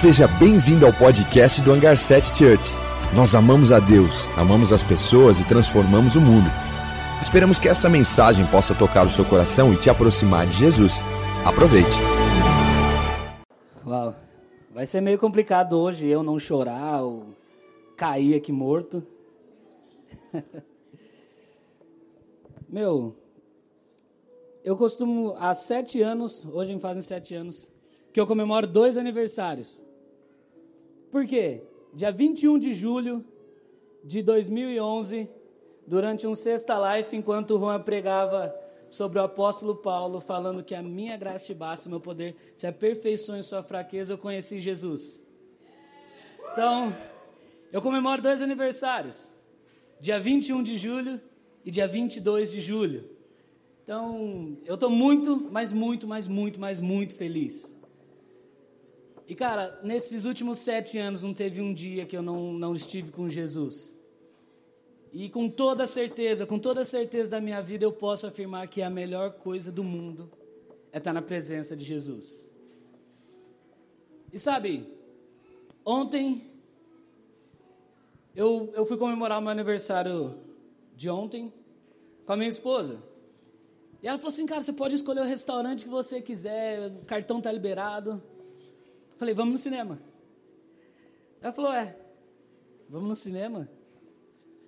Seja bem-vindo ao podcast do Hangar 7 Church. Nós amamos a Deus, amamos as pessoas e transformamos o mundo. Esperamos que essa mensagem possa tocar o seu coração e te aproximar de Jesus. Aproveite. Uau, vai ser meio complicado hoje eu não chorar ou cair aqui morto. Meu, eu costumo, há sete anos, hoje fazem sete anos, que eu comemoro dois aniversários. Por quê? Dia 21 de julho de 2011, durante um Sexta Life, enquanto o Juan pregava sobre o apóstolo Paulo, falando que a minha graça te basta, o meu poder se aperfeiçoa em sua fraqueza, eu conheci Jesus. Então, eu comemoro dois aniversários, dia 21 de julho e dia 22 de julho. Então, eu estou muito, mas muito, mas muito, mas muito feliz. E cara, nesses últimos sete anos não teve um dia que eu não, não estive com Jesus. E com toda certeza, com toda certeza da minha vida, eu posso afirmar que a melhor coisa do mundo é estar na presença de Jesus. E sabe, ontem eu, eu fui comemorar o meu aniversário de ontem com a minha esposa. E ela falou assim, cara, você pode escolher o restaurante que você quiser, o cartão tá liberado. Falei, vamos no cinema. Ela falou, é, vamos no cinema?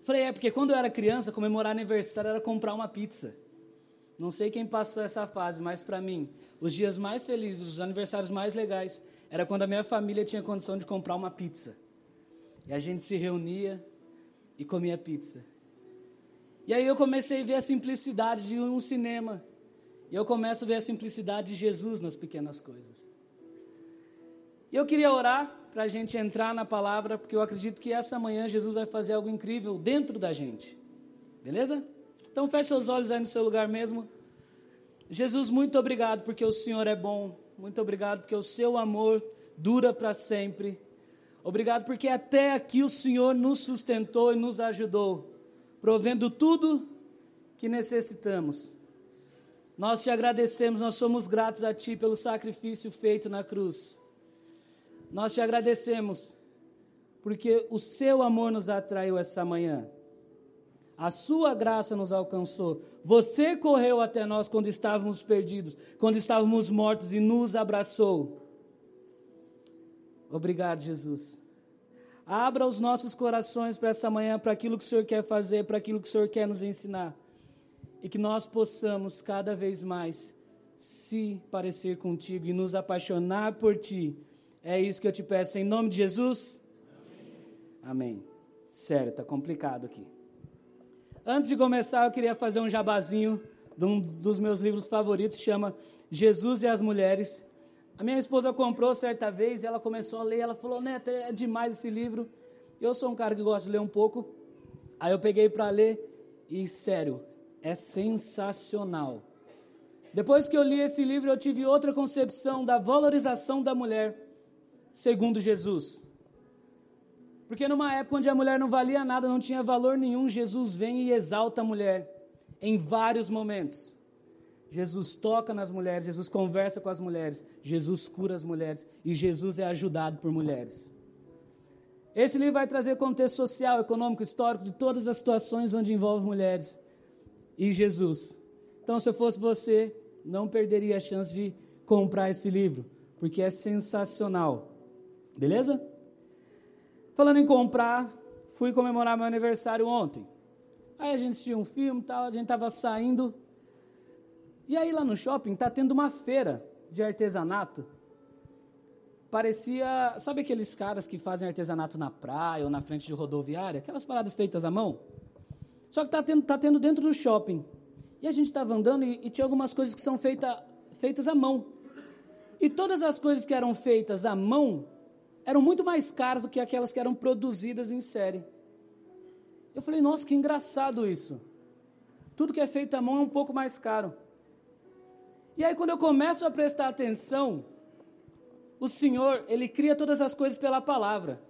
Falei, é, porque quando eu era criança, comemorar aniversário era comprar uma pizza. Não sei quem passou essa fase, mas para mim, os dias mais felizes, os aniversários mais legais, era quando a minha família tinha condição de comprar uma pizza. E a gente se reunia e comia pizza. E aí eu comecei a ver a simplicidade de um cinema. E eu começo a ver a simplicidade de Jesus nas pequenas coisas. E eu queria orar para a gente entrar na palavra, porque eu acredito que essa manhã Jesus vai fazer algo incrível dentro da gente. Beleza? Então feche seus olhos aí no seu lugar mesmo. Jesus, muito obrigado porque o Senhor é bom. Muito obrigado porque o seu amor dura para sempre. Obrigado porque até aqui o Senhor nos sustentou e nos ajudou, provendo tudo que necessitamos. Nós te agradecemos, nós somos gratos a Ti pelo sacrifício feito na cruz. Nós te agradecemos, porque o seu amor nos atraiu essa manhã. A sua graça nos alcançou. Você correu até nós quando estávamos perdidos, quando estávamos mortos e nos abraçou. Obrigado, Jesus. Abra os nossos corações para essa manhã, para aquilo que o Senhor quer fazer, para aquilo que o Senhor quer nos ensinar. E que nós possamos cada vez mais se parecer contigo e nos apaixonar por ti é isso que eu te peço em nome de Jesus? Amém. Amém. Sério, está complicado aqui. Antes de começar, eu queria fazer um jabazinho de um dos meus livros favoritos, chama Jesus e as Mulheres. A minha esposa comprou certa vez e ela começou a ler. Ela falou: Neto, é demais esse livro. Eu sou um cara que gosta de ler um pouco. Aí eu peguei para ler e, sério, é sensacional. Depois que eu li esse livro, eu tive outra concepção da valorização da mulher segundo Jesus. Porque numa época onde a mulher não valia nada, não tinha valor nenhum, Jesus vem e exalta a mulher em vários momentos. Jesus toca nas mulheres, Jesus conversa com as mulheres, Jesus cura as mulheres e Jesus é ajudado por mulheres. Esse livro vai trazer contexto social, econômico, histórico de todas as situações onde envolve mulheres e Jesus. Então, se eu fosse você, não perderia a chance de comprar esse livro, porque é sensacional. Beleza? Falando em comprar, fui comemorar meu aniversário ontem. Aí a gente assistiu um filme, tal, a gente estava saindo. E aí lá no shopping tá tendo uma feira de artesanato. Parecia, sabe aqueles caras que fazem artesanato na praia ou na frente de rodoviária, aquelas paradas feitas à mão? Só que tá tendo, tá tendo dentro do shopping. E a gente estava andando e, e, tinha algumas coisas que são feita, feitas à mão. E todas as coisas que eram feitas à mão eram muito mais caras do que aquelas que eram produzidas em série. Eu falei, nossa, que engraçado isso. Tudo que é feito à mão é um pouco mais caro. E aí, quando eu começo a prestar atenção, o Senhor, Ele cria todas as coisas pela palavra.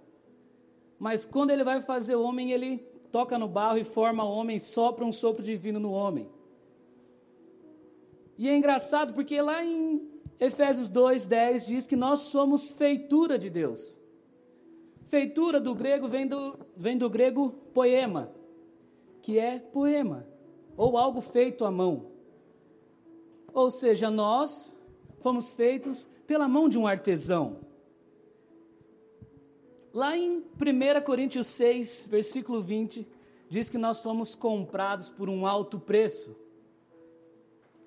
Mas quando Ele vai fazer o homem, Ele toca no barro e forma o homem, sopra um sopro divino no homem. E é engraçado porque lá em Efésios 2:10 diz que nós somos feitura de Deus. Feitura do grego vem do, vem do grego poema, que é poema, ou algo feito à mão. Ou seja, nós fomos feitos pela mão de um artesão. Lá em 1 Coríntios 6, versículo 20, diz que nós somos comprados por um alto preço.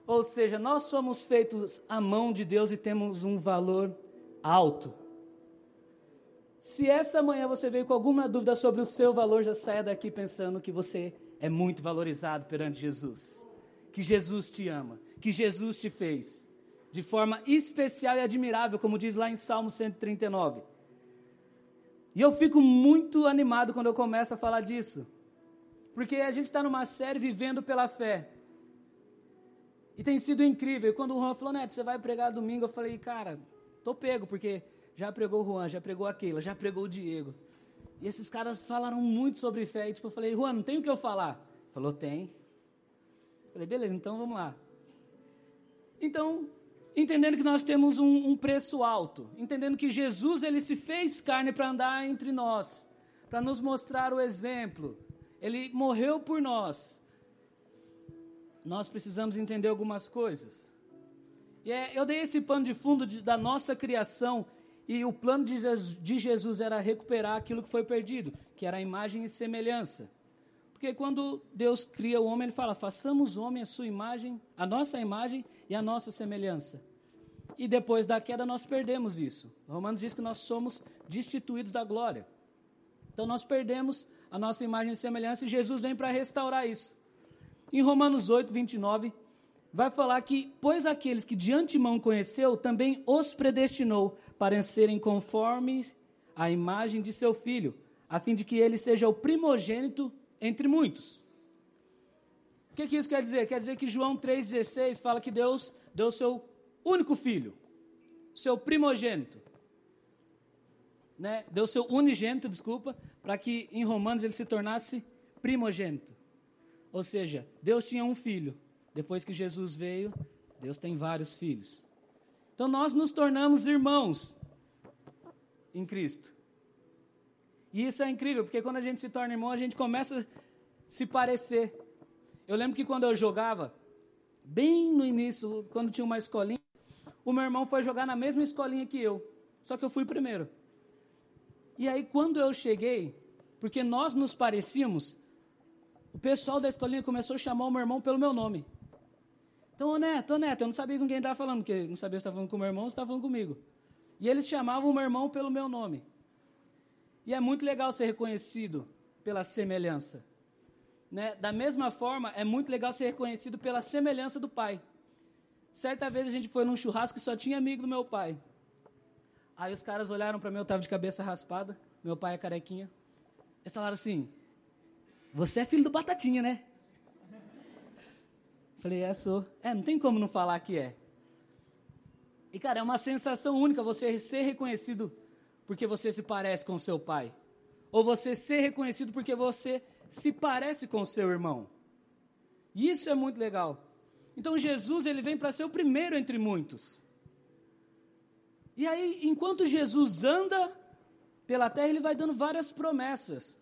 Ou seja, nós somos feitos à mão de Deus e temos um valor alto. Se essa manhã você veio com alguma dúvida sobre o seu valor, já saia daqui pensando que você é muito valorizado perante Jesus. Que Jesus te ama, que Jesus te fez de forma especial e admirável, como diz lá em Salmo 139. E eu fico muito animado quando eu começo a falar disso, porque a gente está numa série vivendo pela fé. E tem sido incrível. E quando o Juan falou, Neto, você vai pregar domingo, eu falei, cara, tô pego, porque já pregou o Juan, já pregou a Keila, já pregou o Diego. E esses caras falaram muito sobre fé. E tipo, eu falei, Juan, não tem o que eu falar. Ele falou, tem. Eu falei, beleza, então vamos lá. Então, entendendo que nós temos um, um preço alto, entendendo que Jesus ele se fez carne para andar entre nós, para nos mostrar o exemplo. Ele morreu por nós nós precisamos entender algumas coisas. E é, eu dei esse pano de fundo de, da nossa criação, e o plano de Jesus, de Jesus era recuperar aquilo que foi perdido, que era a imagem e semelhança. Porque quando Deus cria o homem, ele fala: façamos homem a sua imagem, a nossa imagem e a nossa semelhança. E depois da queda nós perdemos isso. Romanos diz que nós somos destituídos da glória. Então nós perdemos a nossa imagem e semelhança e Jesus vem para restaurar isso. Em Romanos 8, 29, vai falar que, pois aqueles que de antemão conheceu, também os predestinou para serem conformes à imagem de seu filho, a fim de que ele seja o primogênito entre muitos. O que, que isso quer dizer? Quer dizer que João 3,16 fala que Deus deu seu único filho, seu primogênito. Né? Deu seu unigênito, desculpa, para que em Romanos ele se tornasse primogênito. Ou seja, Deus tinha um filho. Depois que Jesus veio, Deus tem vários filhos. Então nós nos tornamos irmãos em Cristo. E isso é incrível, porque quando a gente se torna irmão, a gente começa a se parecer. Eu lembro que quando eu jogava, bem no início, quando tinha uma escolinha, o meu irmão foi jogar na mesma escolinha que eu. Só que eu fui primeiro. E aí, quando eu cheguei, porque nós nos parecíamos, o pessoal da escolinha começou a chamar o meu irmão pelo meu nome. Então, ô Neto, ô Neto, eu não sabia com quem estava falando, porque não sabia se estava falando com o meu irmão ou se estava falando comigo. E eles chamavam o meu irmão pelo meu nome. E é muito legal ser reconhecido pela semelhança. Né? Da mesma forma, é muito legal ser reconhecido pela semelhança do pai. Certa vez a gente foi num churrasco e só tinha amigo do meu pai. Aí os caras olharam para mim, eu estava de cabeça raspada, meu pai é carequinha. Eles falaram assim: você é filho do Batatinha, né? Falei, é, sou. É, não tem como não falar que é. E, cara, é uma sensação única você ser reconhecido porque você se parece com seu pai. Ou você ser reconhecido porque você se parece com seu irmão. E isso é muito legal. Então, Jesus, ele vem para ser o primeiro entre muitos. E aí, enquanto Jesus anda pela terra, ele vai dando várias promessas.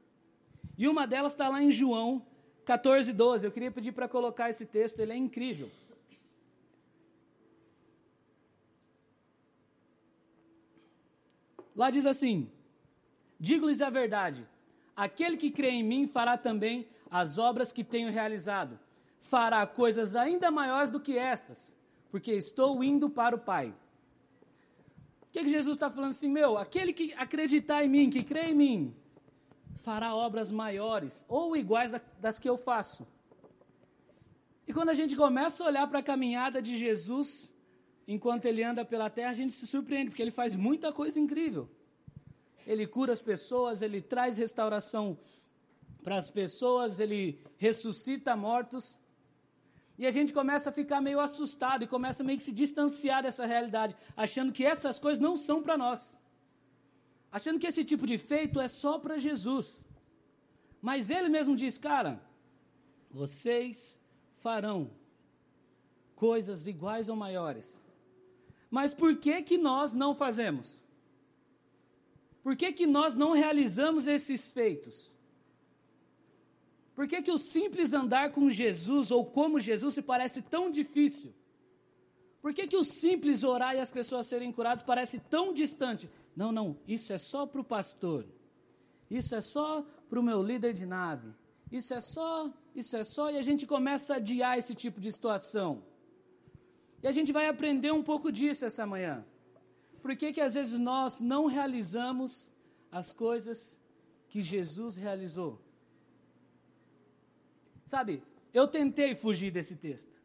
E uma delas está lá em João 14, 12. Eu queria pedir para colocar esse texto, ele é incrível. Lá diz assim: Digo-lhes a verdade, aquele que crê em mim fará também as obras que tenho realizado, fará coisas ainda maiores do que estas, porque estou indo para o Pai. O que, que Jesus está falando assim, meu? Aquele que acreditar em mim, que crê em mim, fará obras maiores ou iguais das que eu faço. E quando a gente começa a olhar para a caminhada de Jesus, enquanto ele anda pela terra, a gente se surpreende, porque ele faz muita coisa incrível. Ele cura as pessoas, ele traz restauração para as pessoas, ele ressuscita mortos. E a gente começa a ficar meio assustado e começa meio que se distanciar dessa realidade, achando que essas coisas não são para nós achando que esse tipo de feito é só para Jesus. Mas ele mesmo diz, cara, vocês farão coisas iguais ou maiores. Mas por que que nós não fazemos? Por que que nós não realizamos esses feitos? Por que que o simples andar com Jesus ou como Jesus se parece tão difícil? Por que, que o simples orar e as pessoas serem curadas parece tão distante? Não, não, isso é só para o pastor. Isso é só para o meu líder de nave. Isso é só, isso é só, e a gente começa a adiar esse tipo de situação. E a gente vai aprender um pouco disso essa manhã. Por que, que às vezes nós não realizamos as coisas que Jesus realizou? Sabe, eu tentei fugir desse texto.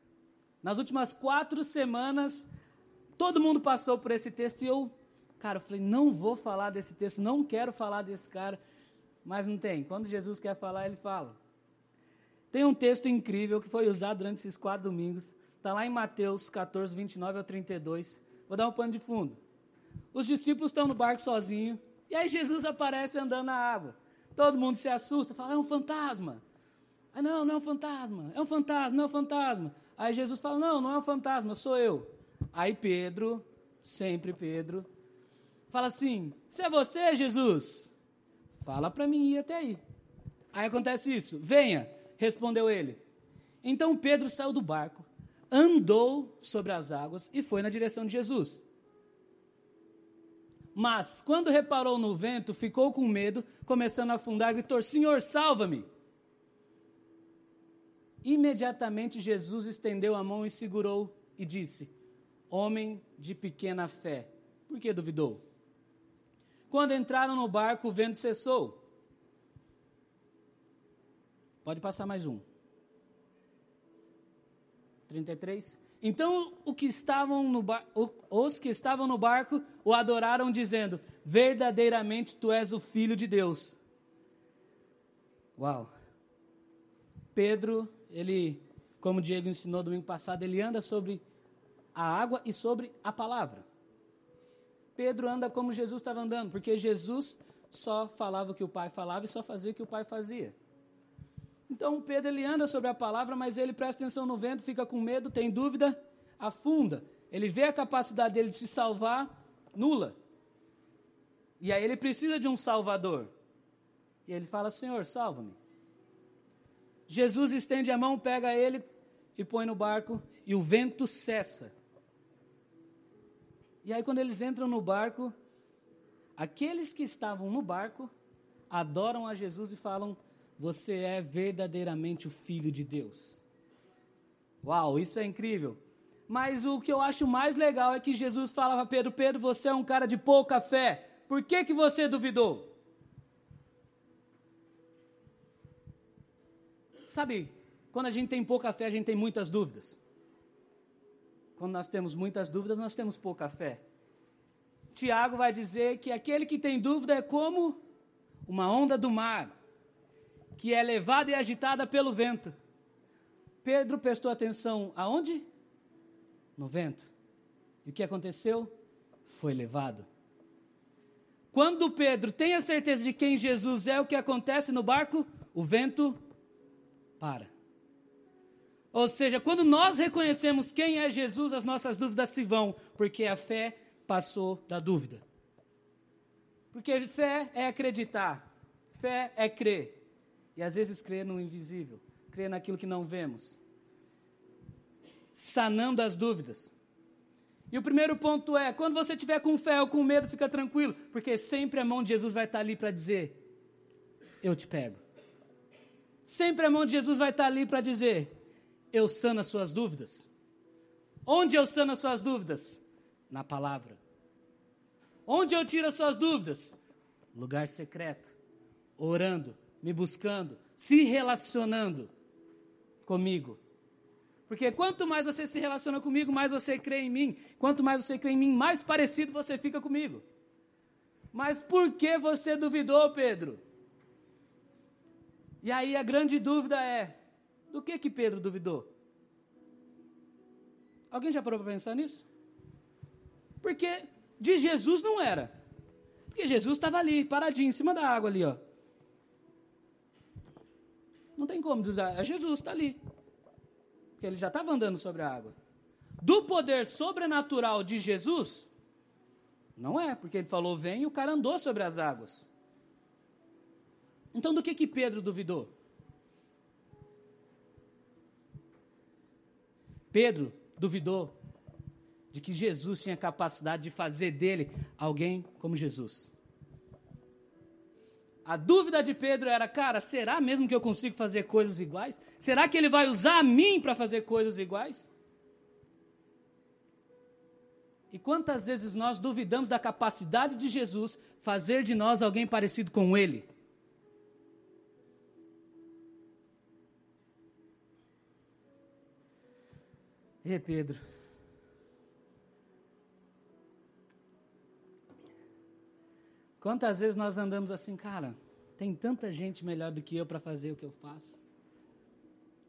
Nas últimas quatro semanas, todo mundo passou por esse texto e eu, cara, eu falei, não vou falar desse texto, não quero falar desse cara, mas não tem. Quando Jesus quer falar, ele fala. Tem um texto incrível que foi usado durante esses quatro domingos, está lá em Mateus 14, 29 ao 32. Vou dar um pano de fundo. Os discípulos estão no barco sozinhos, e aí Jesus aparece andando na água. Todo mundo se assusta, fala, é um fantasma. Ah, não, não é um fantasma, é um fantasma, não é um fantasma. Aí Jesus fala: Não, não é um fantasma, sou eu. Aí Pedro, sempre Pedro, fala assim: Se é você, Jesus, fala para mim ir até aí. Aí acontece isso: Venha, respondeu ele. Então Pedro saiu do barco, andou sobre as águas e foi na direção de Jesus. Mas, quando reparou no vento, ficou com medo, começando a afundar, gritou: Senhor, salva-me! Imediatamente Jesus estendeu a mão e segurou e disse: Homem de pequena fé, por que duvidou? Quando entraram no barco, o vento cessou. Pode passar mais um. 33. Então o que estavam no bar, os que estavam no barco o adoraram, dizendo: Verdadeiramente tu és o Filho de Deus. Uau! Pedro ele, como Diego ensinou domingo passado, ele anda sobre a água e sobre a palavra. Pedro anda como Jesus estava andando, porque Jesus só falava o que o Pai falava e só fazia o que o Pai fazia. Então Pedro ele anda sobre a palavra, mas ele presta atenção no vento, fica com medo, tem dúvida, afunda. Ele vê a capacidade dele de se salvar nula. E aí ele precisa de um salvador. E ele fala: Senhor, salva-me. Jesus estende a mão, pega ele e põe no barco, e o vento cessa. E aí, quando eles entram no barco, aqueles que estavam no barco adoram a Jesus e falam: Você é verdadeiramente o Filho de Deus. Uau, isso é incrível. Mas o que eu acho mais legal é que Jesus falava a Pedro: Pedro, você é um cara de pouca fé. Por que, que você duvidou? Sabe, quando a gente tem pouca fé, a gente tem muitas dúvidas. Quando nós temos muitas dúvidas, nós temos pouca fé. Tiago vai dizer que aquele que tem dúvida é como uma onda do mar, que é levada e agitada pelo vento. Pedro prestou atenção aonde? No vento. E o que aconteceu? Foi levado. Quando Pedro tem a certeza de quem Jesus é, o que acontece no barco? O vento para. Ou seja, quando nós reconhecemos quem é Jesus, as nossas dúvidas se vão, porque a fé passou da dúvida. Porque fé é acreditar, fé é crer. E às vezes crer no invisível, crer naquilo que não vemos. Sanando as dúvidas. E o primeiro ponto é: quando você tiver com fé ou com medo, fica tranquilo, porque sempre a mão de Jesus vai estar ali para dizer: Eu te pego. Sempre a mão de Jesus vai estar ali para dizer: Eu sano as suas dúvidas. Onde eu sano as suas dúvidas? Na palavra. Onde eu tiro as suas dúvidas? Lugar secreto. Orando, me buscando, se relacionando comigo. Porque quanto mais você se relaciona comigo, mais você crê em mim. Quanto mais você crê em mim, mais parecido você fica comigo. Mas por que você duvidou, Pedro? E aí a grande dúvida é: do que que Pedro duvidou? Alguém já parou para pensar nisso? Porque de Jesus não era. Porque Jesus estava ali, paradinho, em cima da água ali, ó. Não tem como duvidar. É Jesus, está ali. Porque ele já estava andando sobre a água. do poder sobrenatural de Jesus? Não é, porque ele falou vem e o cara andou sobre as águas. Então do que que Pedro duvidou? Pedro duvidou de que Jesus tinha capacidade de fazer dele alguém como Jesus. A dúvida de Pedro era, cara, será mesmo que eu consigo fazer coisas iguais? Será que ele vai usar a mim para fazer coisas iguais? E quantas vezes nós duvidamos da capacidade de Jesus fazer de nós alguém parecido com ele? E Pedro, Quantas vezes nós andamos assim, cara, tem tanta gente melhor do que eu para fazer o que eu faço.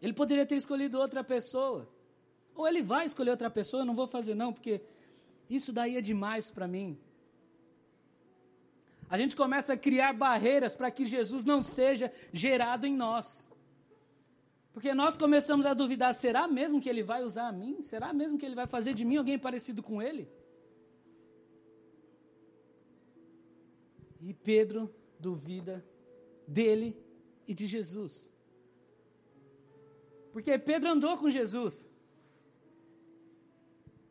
Ele poderia ter escolhido outra pessoa. Ou ele vai escolher outra pessoa, eu não vou fazer não, porque isso daí é demais para mim. A gente começa a criar barreiras para que Jesus não seja gerado em nós. Porque nós começamos a duvidar: será mesmo que ele vai usar a mim? Será mesmo que ele vai fazer de mim alguém parecido com ele? E Pedro duvida dele e de Jesus. Porque Pedro andou com Jesus.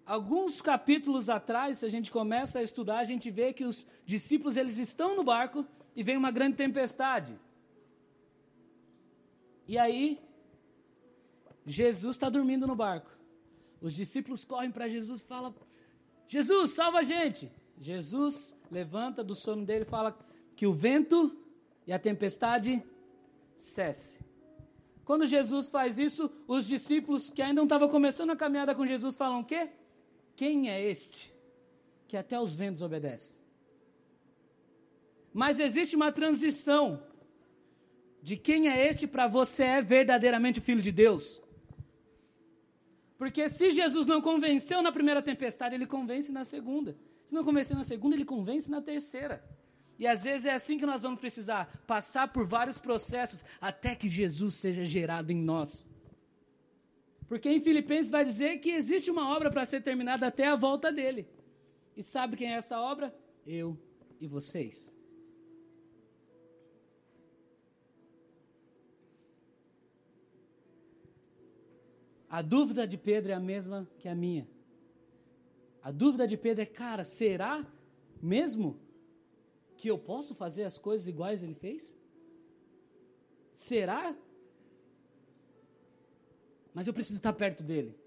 Alguns capítulos atrás, se a gente começa a estudar, a gente vê que os discípulos eles estão no barco e vem uma grande tempestade. E aí, Jesus está dormindo no barco. Os discípulos correm para Jesus e falam: Jesus, salva a gente. Jesus levanta do sono dele e fala que o vento e a tempestade cesse. Quando Jesus faz isso, os discípulos que ainda não estavam começando a caminhada com Jesus falam o quê? Quem é este que até os ventos obedece? Mas existe uma transição de quem é este para você é verdadeiramente filho de Deus. Porque se Jesus não convenceu na primeira tempestade, ele convence na segunda. Se não convencer na segunda, ele convence na terceira. E às vezes é assim que nós vamos precisar passar por vários processos até que Jesus seja gerado em nós. Porque em Filipenses vai dizer que existe uma obra para ser terminada até a volta dele. E sabe quem é essa obra? Eu e vocês. A dúvida de Pedro é a mesma que a minha. A dúvida de Pedro é, cara, será mesmo que eu posso fazer as coisas iguais ele fez? Será? Mas eu preciso estar perto dele.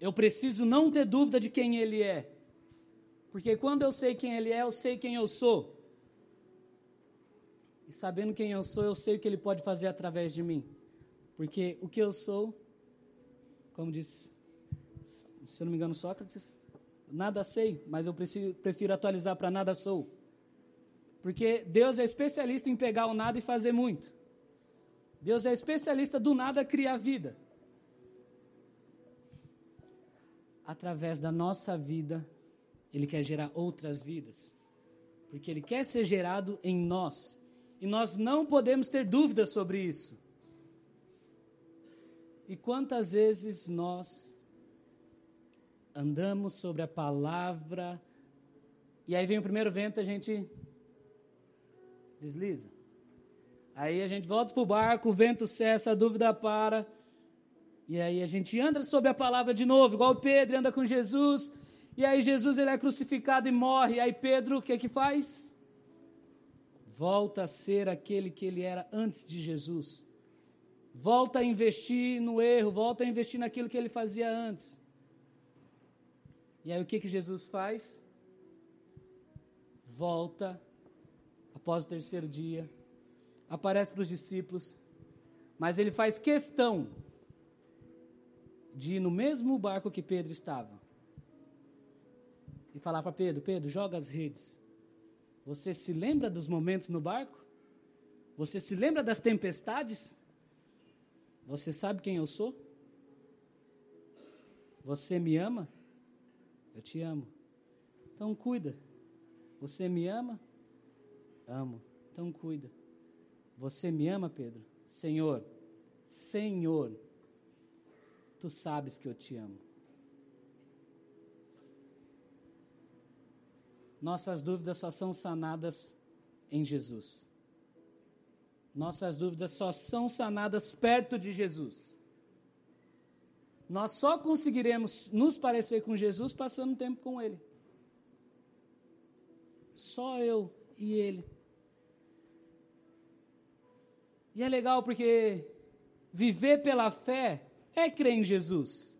Eu preciso não ter dúvida de quem ele é. Porque quando eu sei quem ele é, eu sei quem eu sou. E sabendo quem eu sou, eu sei o que ele pode fazer através de mim. Porque o que eu sou, como disse se não me engano, Sócrates, nada sei, mas eu preciso, prefiro atualizar para nada sou. Porque Deus é especialista em pegar o nada e fazer muito. Deus é especialista do nada criar vida. Através da nossa vida, Ele quer gerar outras vidas. Porque Ele quer ser gerado em nós. E nós não podemos ter dúvidas sobre isso. E quantas vezes nós andamos sobre a palavra. E aí vem o primeiro vento, a gente desliza. Aí a gente volta para o barco, o vento cessa, a dúvida para. E aí a gente anda sobre a palavra de novo, igual Pedro anda com Jesus. E aí Jesus ele é crucificado e morre. E aí Pedro o que que faz? Volta a ser aquele que ele era antes de Jesus. Volta a investir no erro, volta a investir naquilo que ele fazia antes. E aí o que, que Jesus faz? Volta, após o terceiro dia, aparece para os discípulos, mas ele faz questão de ir no mesmo barco que Pedro estava e falar para Pedro: Pedro, joga as redes. Você se lembra dos momentos no barco? Você se lembra das tempestades? Você sabe quem eu sou? Você me ama? Eu te amo. Então cuida. Você me ama? Amo. Então cuida. Você me ama, Pedro? Senhor. Senhor. Tu sabes que eu te amo. Nossas dúvidas só são sanadas em Jesus. Nossas dúvidas só são sanadas perto de Jesus. Nós só conseguiremos nos parecer com Jesus passando tempo com Ele. Só eu e Ele. E é legal porque viver pela fé é crer em Jesus.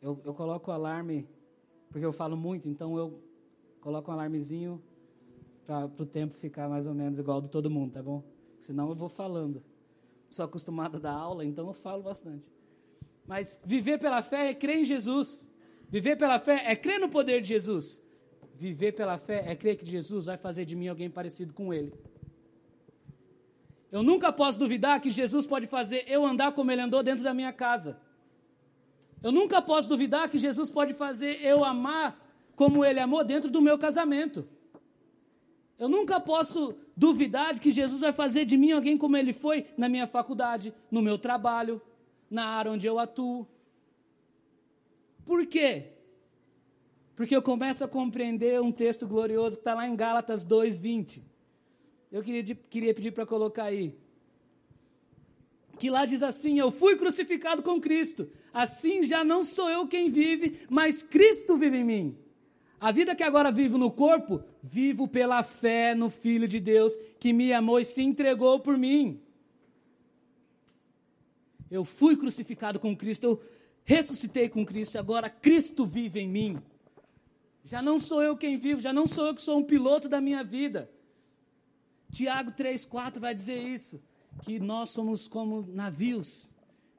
Eu, eu coloco o alarme, porque eu falo muito, então eu coloco um alarmezinho para o tempo ficar mais ou menos igual do todo mundo, tá bom? Senão eu vou falando. Sou acostumado a dar aula, então eu falo bastante. Mas viver pela fé é crer em Jesus. Viver pela fé é crer no poder de Jesus. Viver pela fé é crer que Jesus vai fazer de mim alguém parecido com Ele. Eu nunca posso duvidar que Jesus pode fazer eu andar como Ele andou dentro da minha casa. Eu nunca posso duvidar que Jesus pode fazer eu amar como Ele amou dentro do meu casamento. Eu nunca posso duvidar de que Jesus vai fazer de mim alguém como Ele foi na minha faculdade, no meu trabalho, na área onde eu atuo. Por quê? Porque eu começo a compreender um texto glorioso que está lá em Gálatas 2,20. Eu queria, queria pedir para colocar aí que lá diz assim: Eu fui crucificado com Cristo, assim já não sou eu quem vive, mas Cristo vive em mim. A vida que agora vivo no corpo, vivo pela fé no Filho de Deus que me amou e se entregou por mim. Eu fui crucificado com Cristo, eu ressuscitei com Cristo, agora Cristo vive em mim. Já não sou eu quem vivo, já não sou eu que sou um piloto da minha vida. Tiago 3,4 vai dizer isso que nós somos como navios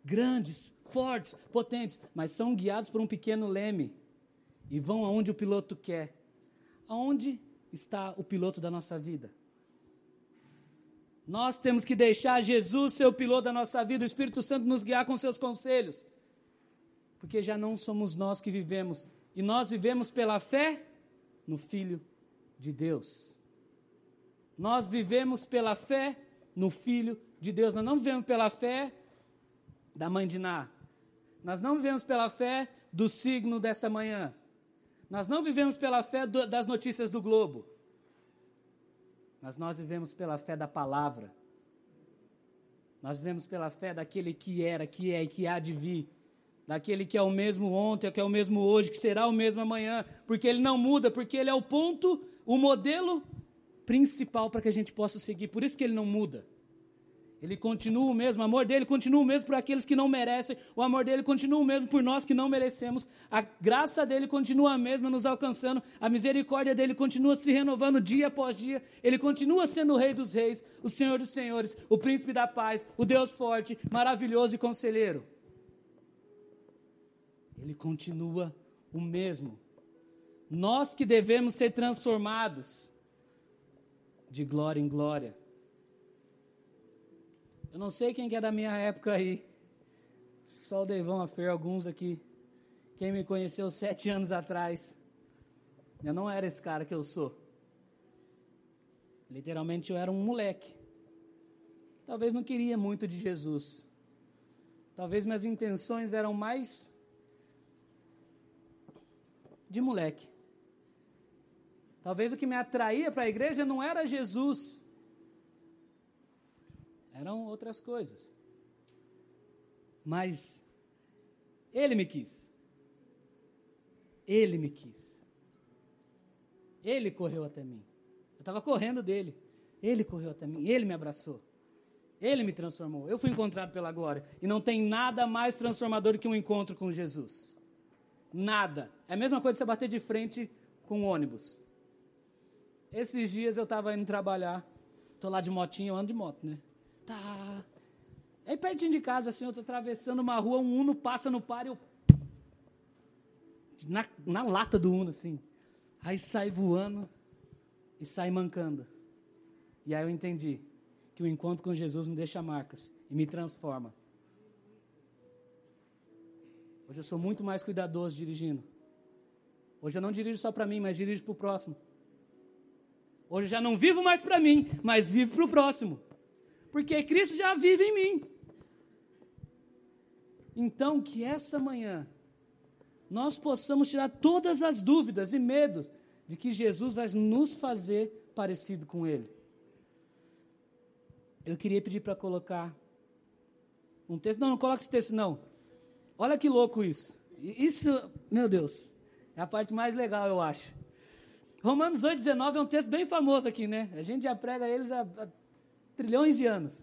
grandes, fortes, potentes, mas são guiados por um pequeno leme e vão aonde o piloto quer. Aonde está o piloto da nossa vida? Nós temos que deixar Jesus ser o piloto da nossa vida, o Espírito Santo nos guiar com seus conselhos. Porque já não somos nós que vivemos, e nós vivemos pela fé no Filho de Deus. Nós vivemos pela fé no Filho de Deus. Nós não vivemos pela fé da mãe de Ná. Nós não vivemos pela fé do signo dessa manhã. Nós não vivemos pela fé do, das notícias do globo. Mas nós vivemos pela fé da palavra. Nós vivemos pela fé daquele que era, que é e que há de vir. Daquele que é o mesmo ontem, que é o mesmo hoje, que será o mesmo amanhã. Porque ele não muda, porque ele é o ponto, o modelo principal para que a gente possa seguir. Por isso que ele não muda. Ele continua o mesmo, o amor dele continua o mesmo por aqueles que não merecem, o amor dele continua o mesmo por nós que não merecemos, a graça dele continua a mesma nos alcançando, a misericórdia dele continua se renovando dia após dia, ele continua sendo o Rei dos Reis, o Senhor dos Senhores, o Príncipe da Paz, o Deus forte, maravilhoso e conselheiro. Ele continua o mesmo. Nós que devemos ser transformados de glória em glória eu não sei quem que é da minha época aí. Só o Devão, a Fer, alguns aqui. Quem me conheceu sete anos atrás. Eu não era esse cara que eu sou. Literalmente eu era um moleque. Talvez não queria muito de Jesus. Talvez minhas intenções eram mais de moleque. Talvez o que me atraía para a igreja não era Jesus, eram outras coisas. Mas ele me quis. Ele me quis. Ele correu até mim. Eu estava correndo dele. Ele correu até mim. Ele me abraçou. Ele me transformou. Eu fui encontrado pela glória. E não tem nada mais transformador que um encontro com Jesus. Nada. É a mesma coisa que você bater de frente com um ônibus. Esses dias eu estava indo trabalhar. Estou lá de motinha, eu ando de moto, né? Tá. Aí pertinho de casa, assim, eu tô atravessando uma rua, um Uno passa no par e eu. Na, na lata do Uno, assim. Aí sai voando e sai mancando. E aí eu entendi que o encontro com Jesus me deixa marcas e me transforma. Hoje eu sou muito mais cuidadoso dirigindo. Hoje eu não dirijo só para mim, mas dirijo para o próximo. Hoje eu já não vivo mais para mim, mas vivo para o próximo. Porque Cristo já vive em mim. Então, que essa manhã nós possamos tirar todas as dúvidas e medos de que Jesus vai nos fazer parecido com Ele. Eu queria pedir para colocar um texto. Não, não coloque esse texto, não. Olha que louco isso. Isso, meu Deus, é a parte mais legal, eu acho. Romanos 8,19 é um texto bem famoso aqui, né? A gente já prega eles há trilhões de anos.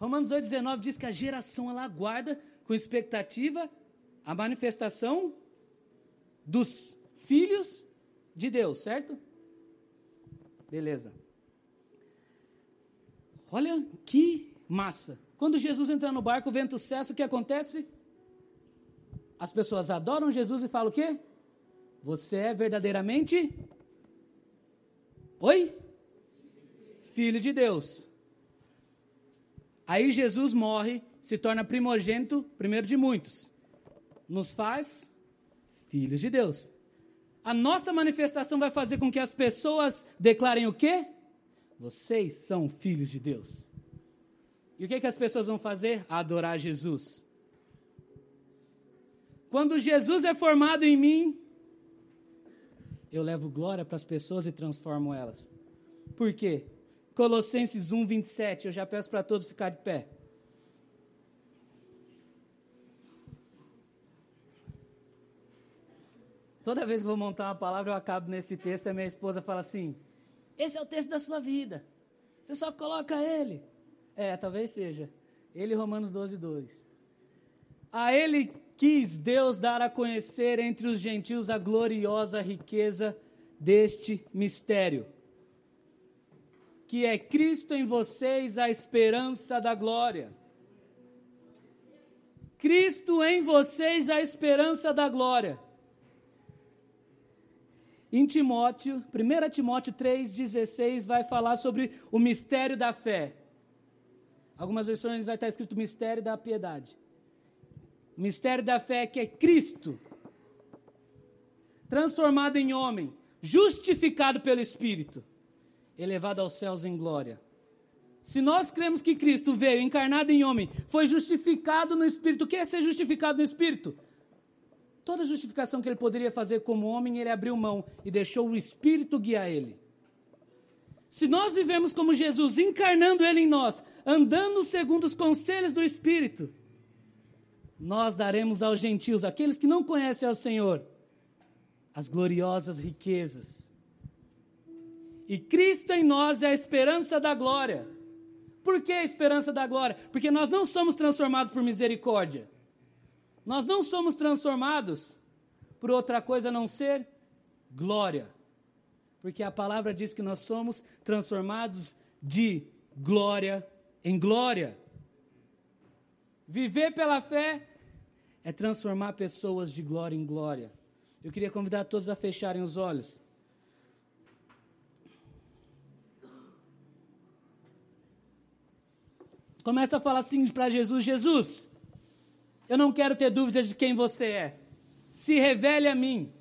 Romanos 8,19 diz que a geração ela aguarda com expectativa a manifestação dos filhos de Deus, certo? Beleza. Olha que massa. Quando Jesus entra no barco, o vento cessa, o que acontece? As pessoas adoram Jesus e falam o quê? Você é verdadeiramente Oi? Filho de Deus. Aí Jesus morre, se torna primogênito, primeiro de muitos. Nos faz filhos de Deus. A nossa manifestação vai fazer com que as pessoas declarem o quê? Vocês são filhos de Deus. E o que, que as pessoas vão fazer? Adorar Jesus. Quando Jesus é formado em mim, eu levo glória para as pessoas e transformo elas. Por quê? Colossenses 1, 27, eu já peço para todos ficar de pé. Toda vez que vou montar uma palavra, eu acabo nesse texto e a minha esposa fala assim: Esse é o texto da sua vida. Você só coloca ele. É, talvez seja. Ele, Romanos 12, 2. A ele quis Deus dar a conhecer entre os gentios a gloriosa riqueza deste mistério, que é Cristo em vocês, a esperança da glória. Cristo em vocês, a esperança da glória. Em Timóteo, 1 Timóteo 3,16 vai falar sobre o mistério da fé. Algumas versões vai estar escrito mistério da piedade. O mistério da fé é que é Cristo, transformado em homem, justificado pelo Espírito, elevado aos céus em glória. Se nós cremos que Cristo veio encarnado em homem, foi justificado no Espírito, o que é ser justificado no Espírito? Toda justificação que ele poderia fazer como homem, ele abriu mão e deixou o Espírito guiar ele. Se nós vivemos como Jesus, encarnando ele em nós, andando segundo os conselhos do Espírito, nós daremos aos gentios, aqueles que não conhecem ao Senhor, as gloriosas riquezas. E Cristo em nós é a esperança da glória. Por que a esperança da glória? Porque nós não somos transformados por misericórdia. Nós não somos transformados por outra coisa a não ser glória. Porque a palavra diz que nós somos transformados de glória em glória. Viver pela fé é transformar pessoas de glória em glória. Eu queria convidar todos a fecharem os olhos. Começa a falar assim para Jesus: Jesus, eu não quero ter dúvidas de quem você é. Se revele a mim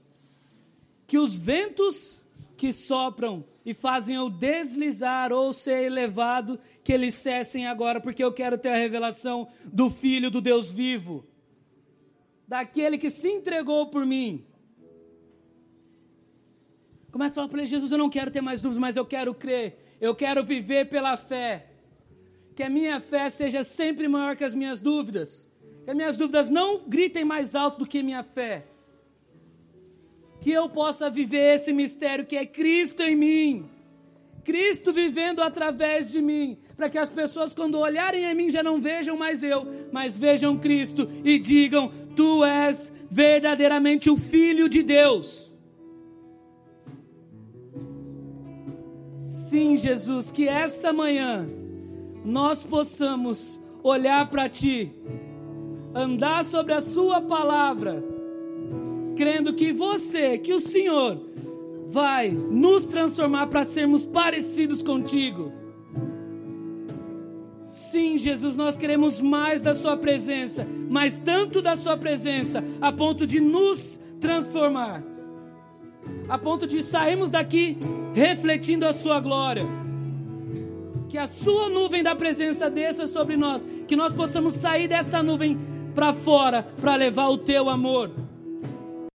que os ventos que sopram e fazem eu deslizar ou ser elevado, que eles cessem agora, porque eu quero ter a revelação do Filho do Deus vivo daquele que se entregou por mim. Começa a falar para ele, Jesus, eu não quero ter mais dúvidas, mas eu quero crer, eu quero viver pela fé. Que a minha fé seja sempre maior que as minhas dúvidas. Que as minhas dúvidas não gritem mais alto do que minha fé. Que eu possa viver esse mistério que é Cristo em mim. Cristo vivendo através de mim, para que as pessoas, quando olharem a mim, já não vejam mais eu, mas vejam Cristo e digam: Tu és verdadeiramente o Filho de Deus. Sim, Jesus, que essa manhã nós possamos olhar para Ti, andar sobre a Sua palavra, crendo que você, que o Senhor, vai nos transformar para sermos parecidos contigo. Sim, Jesus, nós queremos mais da Sua presença, mas tanto da Sua presença, a ponto de nos transformar, a ponto de sairmos daqui refletindo a Sua glória. Que a sua nuvem da presença desça sobre nós, que nós possamos sair dessa nuvem para fora para levar o teu amor.